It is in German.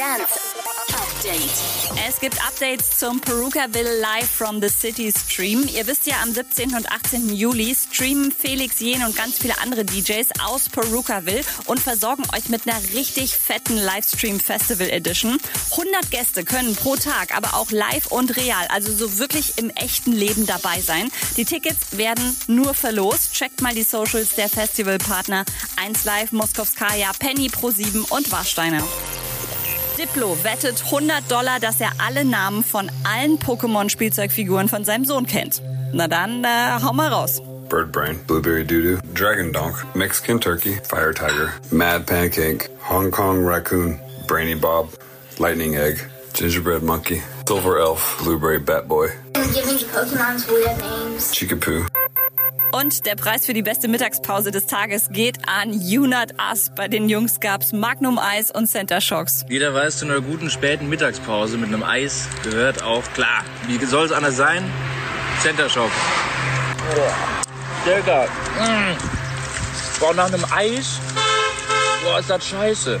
Dance Update. Es gibt Updates zum Perukaville Live from the City Stream. Ihr wisst ja, am 17. und 18. Juli streamen Felix Jen und ganz viele andere DJs aus Perukaville und versorgen euch mit einer richtig fetten Livestream Festival Edition. 100 Gäste können pro Tag, aber auch live und real, also so wirklich im echten Leben dabei sein. Die Tickets werden nur verlost. Checkt mal die Socials der Festivalpartner 1 Live, Moskowskaja, Penny Pro 7 und Warsteiner. Diplo wettet 100 Dollar, dass er alle Namen von allen Pokémon-Spielzeugfiguren von seinem Sohn kennt. Na dann, äh, hau mal raus. Bird Brain, Blueberry Doodoo, Dragon Donk, Mexican Turkey, Fire Tiger, Mad Pancake, Hong Kong Raccoon, Brainy Bob, Lightning Egg, Gingerbread Monkey, Silver Elf, Blueberry Bat Boy, I'm giving Pokemons weird names. Chikapoo. Und der Preis für die beste Mittagspause des Tages geht an Unat Us. Bei den Jungs gab's Magnum Eis und Center Shocks. Jeder weiß, zu einer guten späten Mittagspause mit einem Eis gehört auch klar. Wie soll es anders sein? Center Shock. Digga. Mm. Boah, nach einem Eis? Boah, ist das scheiße.